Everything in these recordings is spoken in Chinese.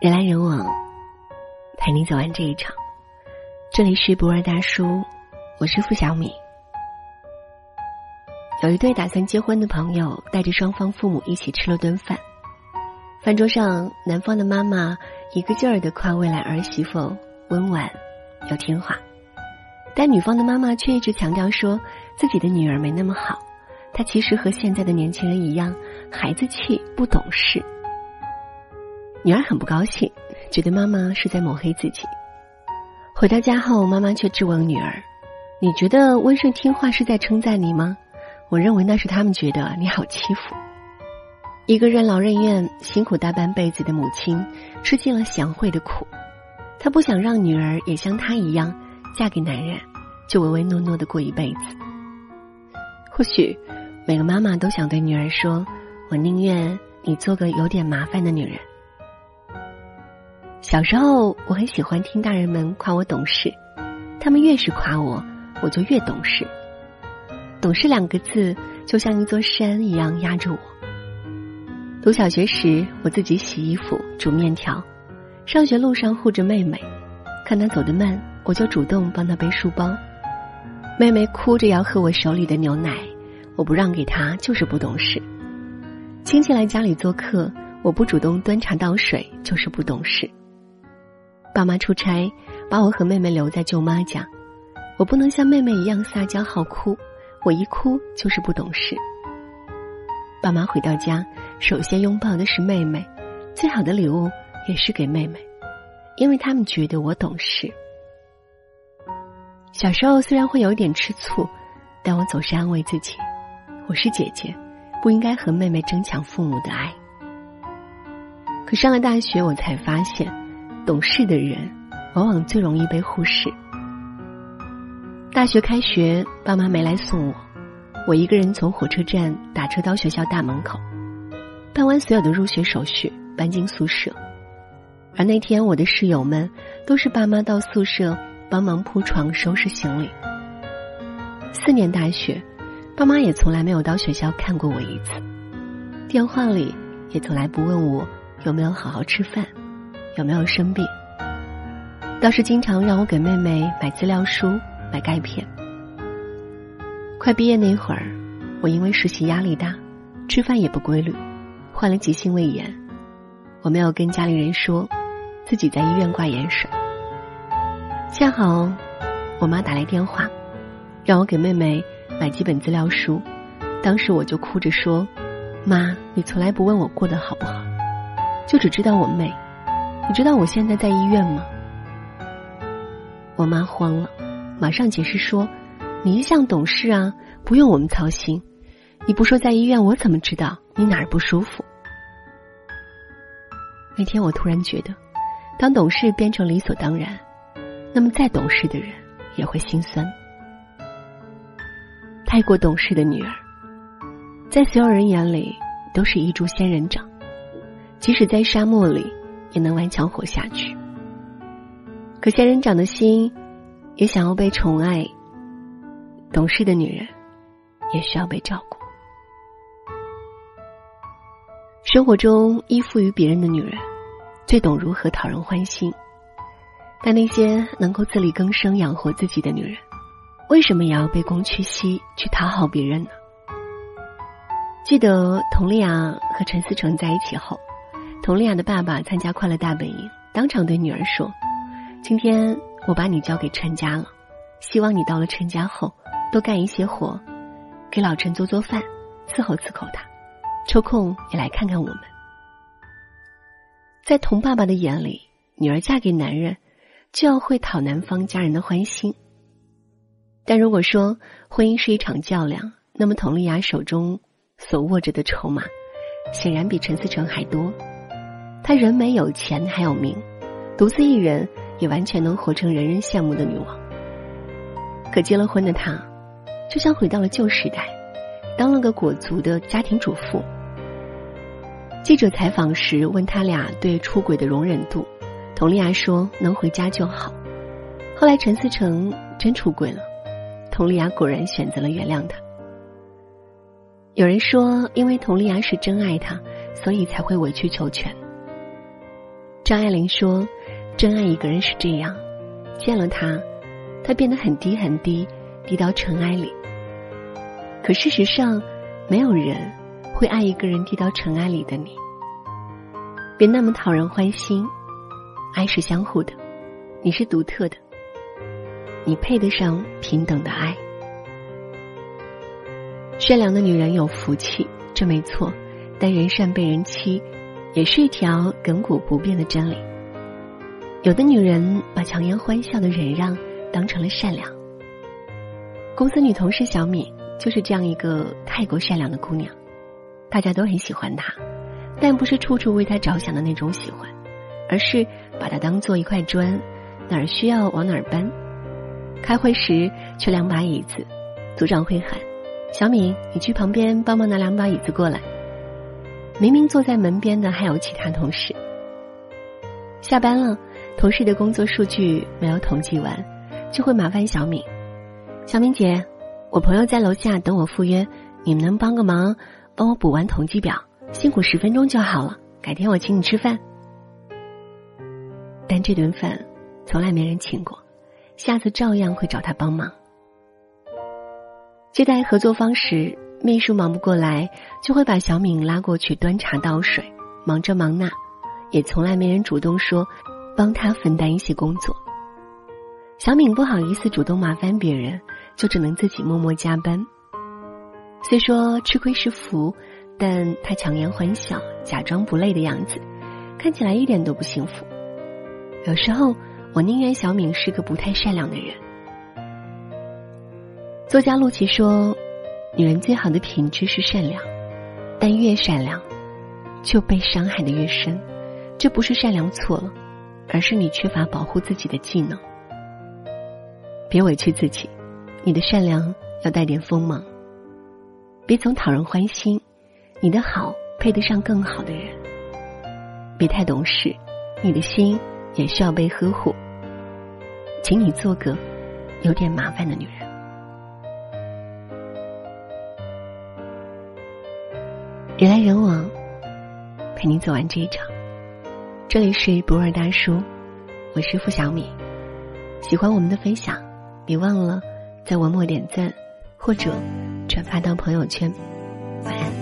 人来人往，陪你走完这一场。这里是不二大叔，我是付小米。有一对打算结婚的朋友，带着双方父母一起吃了顿饭。饭桌上，男方的妈妈一个劲儿的夸未来儿媳妇温婉又听话，但女方的妈妈却一直强调说自己的女儿没那么好，她其实和现在的年轻人一样，孩子气不懂事。女儿很不高兴，觉得妈妈是在抹黑自己。回到家后，妈妈却质问女儿：“你觉得温顺听话是在称赞你吗？我认为那是他们觉得你好欺负。”一个任劳任怨、辛苦大半辈子的母亲，吃尽了贤惠的苦。她不想让女儿也像她一样，嫁给男人就唯唯诺诺的过一辈子。或许，每个妈妈都想对女儿说：“我宁愿你做个有点麻烦的女人。”小时候，我很喜欢听大人们夸我懂事，他们越是夸我，我就越懂事。懂事两个字就像一座山一样压着我。读小学时，我自己洗衣服、煮面条；上学路上护着妹妹，看她走得慢，我就主动帮她背书包。妹妹哭着要喝我手里的牛奶，我不让给她，就是不懂事。亲戚来家里做客，我不主动端茶倒水，就是不懂事。爸妈出差，把我和妹妹留在舅妈家，我不能像妹妹一样撒娇好哭，我一哭就是不懂事。爸妈回到家，首先拥抱的是妹妹，最好的礼物也是给妹妹，因为他们觉得我懂事。小时候虽然会有点吃醋，但我总是安慰自己，我是姐姐，不应该和妹妹争抢父母的爱。可上了大学，我才发现。懂事的人，往往最容易被忽视。大学开学，爸妈没来送我，我一个人从火车站打车到学校大门口，办完所有的入学手续，搬进宿舍。而那天，我的室友们都是爸妈到宿舍帮忙铺床、收拾行李。四年大学，爸妈也从来没有到学校看过我一次，电话里也从来不问我有没有好好吃饭。有没有生病？倒是经常让我给妹妹买资料书、买钙片。快毕业那会儿，我因为实习压力大，吃饭也不规律，患了急性胃炎。我没有跟家里人说，自己在医院挂盐水。恰好，我妈打来电话，让我给妹妹买几本资料书。当时我就哭着说：“妈，你从来不问我过得好不好，就只知道我妹。”你知道我现在在医院吗？我妈慌了，马上解释说：“你一向懂事啊，不用我们操心。你不说在医院，我怎么知道你哪儿不舒服？”那天我突然觉得，当懂事变成理所当然，那么再懂事的人也会心酸。太过懂事的女儿，在所有人眼里都是一株仙人掌，即使在沙漠里。也能顽强活下去。可仙人掌的心，也想要被宠爱。懂事的女人，也需要被照顾。生活中依附于别人的女人，最懂如何讨人欢心。但那些能够自力更生养活自己的女人，为什么也要卑躬屈膝去讨好别人呢？记得佟丽娅和陈思诚在一起后。佟丽娅的爸爸参加快乐大本营，当场对女儿说：“今天我把你交给陈家了，希望你到了陈家后多干一些活，给老陈做做饭，伺候伺候他，抽空也来看看我们。”在佟爸爸的眼里，女儿嫁给男人就要会讨男方家人的欢心。但如果说婚姻是一场较量，那么佟丽娅手中所握着的筹码，显然比陈思成还多。她人美有钱还有名，独自一人也完全能活成人人羡慕的女王。可结了婚的她，就像回到了旧时代，当了个裹足的家庭主妇。记者采访时问他俩对出轨的容忍度，佟丽娅说能回家就好。后来陈思成真出轨了，佟丽娅果然选择了原谅他。有人说，因为佟丽娅是真爱他，所以才会委曲求全。张爱玲说：“真爱一个人是这样，见了他，他变得很低很低，低到尘埃里。可事实上，没有人会爱一个人低到尘埃里的你。别那么讨人欢心，爱是相互的，你是独特的，你配得上平等的爱。善良的女人有福气，这没错。”但人善被人欺，也是一条亘古不变的真理。有的女人把强颜欢笑的忍让当成了善良。公司女同事小敏就是这样一个太过善良的姑娘，大家都很喜欢她，但不是处处为她着想的那种喜欢，而是把她当做一块砖，哪儿需要往哪儿搬。开会时缺两把椅子，组长会喊：“小敏，你去旁边帮忙拿两把椅子过来。”明明坐在门边的还有其他同事。下班了，同事的工作数据没有统计完，就会麻烦小敏。小敏姐，我朋友在楼下等我赴约，你们能帮个忙，帮我补完统计表？辛苦十分钟就好了，改天我请你吃饭。但这顿饭从来没人请过，下次照样会找他帮忙。接待合作方时。秘书忙不过来，就会把小敏拉过去端茶倒水，忙这忙那，也从来没人主动说帮他分担一些工作。小敏不好意思主动麻烦别人，就只能自己默默加班。虽说吃亏是福，但他强颜欢笑，假装不累的样子，看起来一点都不幸福。有时候，我宁愿小敏是个不太善良的人。作家陆琪说。女人最好的品质是善良，但越善良，就被伤害的越深。这不是善良错了，而是你缺乏保护自己的技能。别委屈自己，你的善良要带点锋芒。别总讨人欢心，你的好配得上更好的人。别太懂事，你的心也需要被呵护。请你做个有点麻烦的女人。人来人往，陪你走完这一场。这里是博尔大叔，我是付小米。喜欢我们的分享，别忘了在文末点赞或者转发到朋友圈。晚安。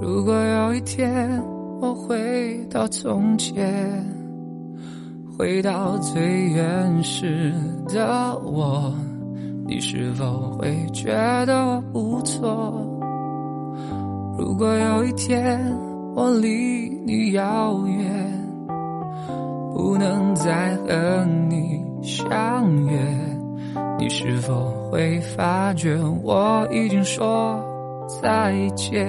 如果有一天。我回到从前，回到最原始的我，你是否会觉得我不错？如果有一天我离你遥远，不能再和你相约，你是否会发觉我已经说再见？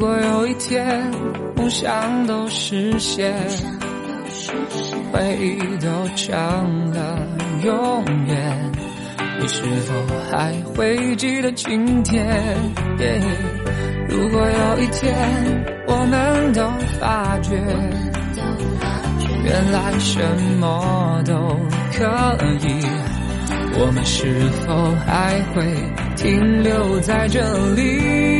如果有一天梦想都实现，回忆都成了永远，你是否还会记得今天？如果有一天我们都发觉，原来什么都可以。我们是否还会停留在这里？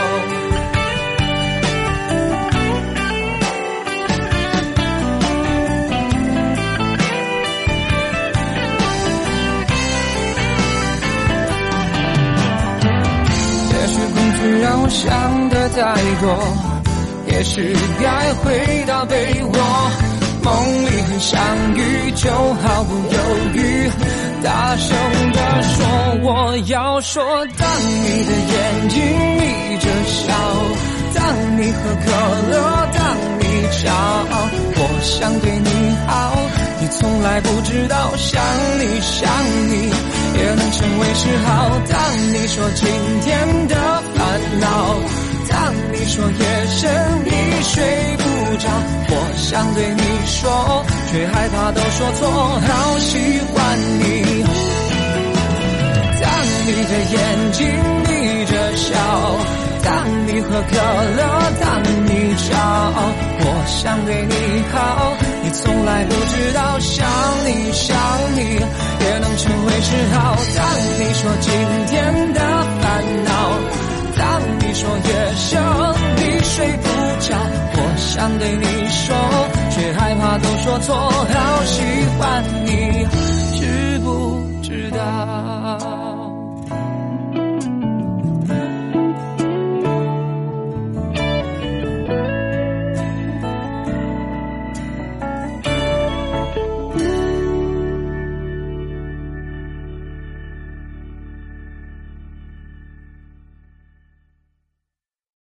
让我想的太多，也许该回到被窝，梦里很相遇，就毫不犹豫，大声地说我要说。当你的眼睛眯着笑，当你喝可乐，当你骄傲，我想对你好，你从来不知道，想你想你。也能成为嗜好。当你说今天的烦恼，当你说夜深你睡不着，我想对你说，却害怕都说错。好喜欢你，当你的眼睛眯着笑，当你喝可乐，当你骄傲，我想对你好。你从来不知道想你想你也能成为嗜好。当你说今天的烦恼，当你说夜深你睡不着，我想对你说，却害怕都说错。好喜欢你，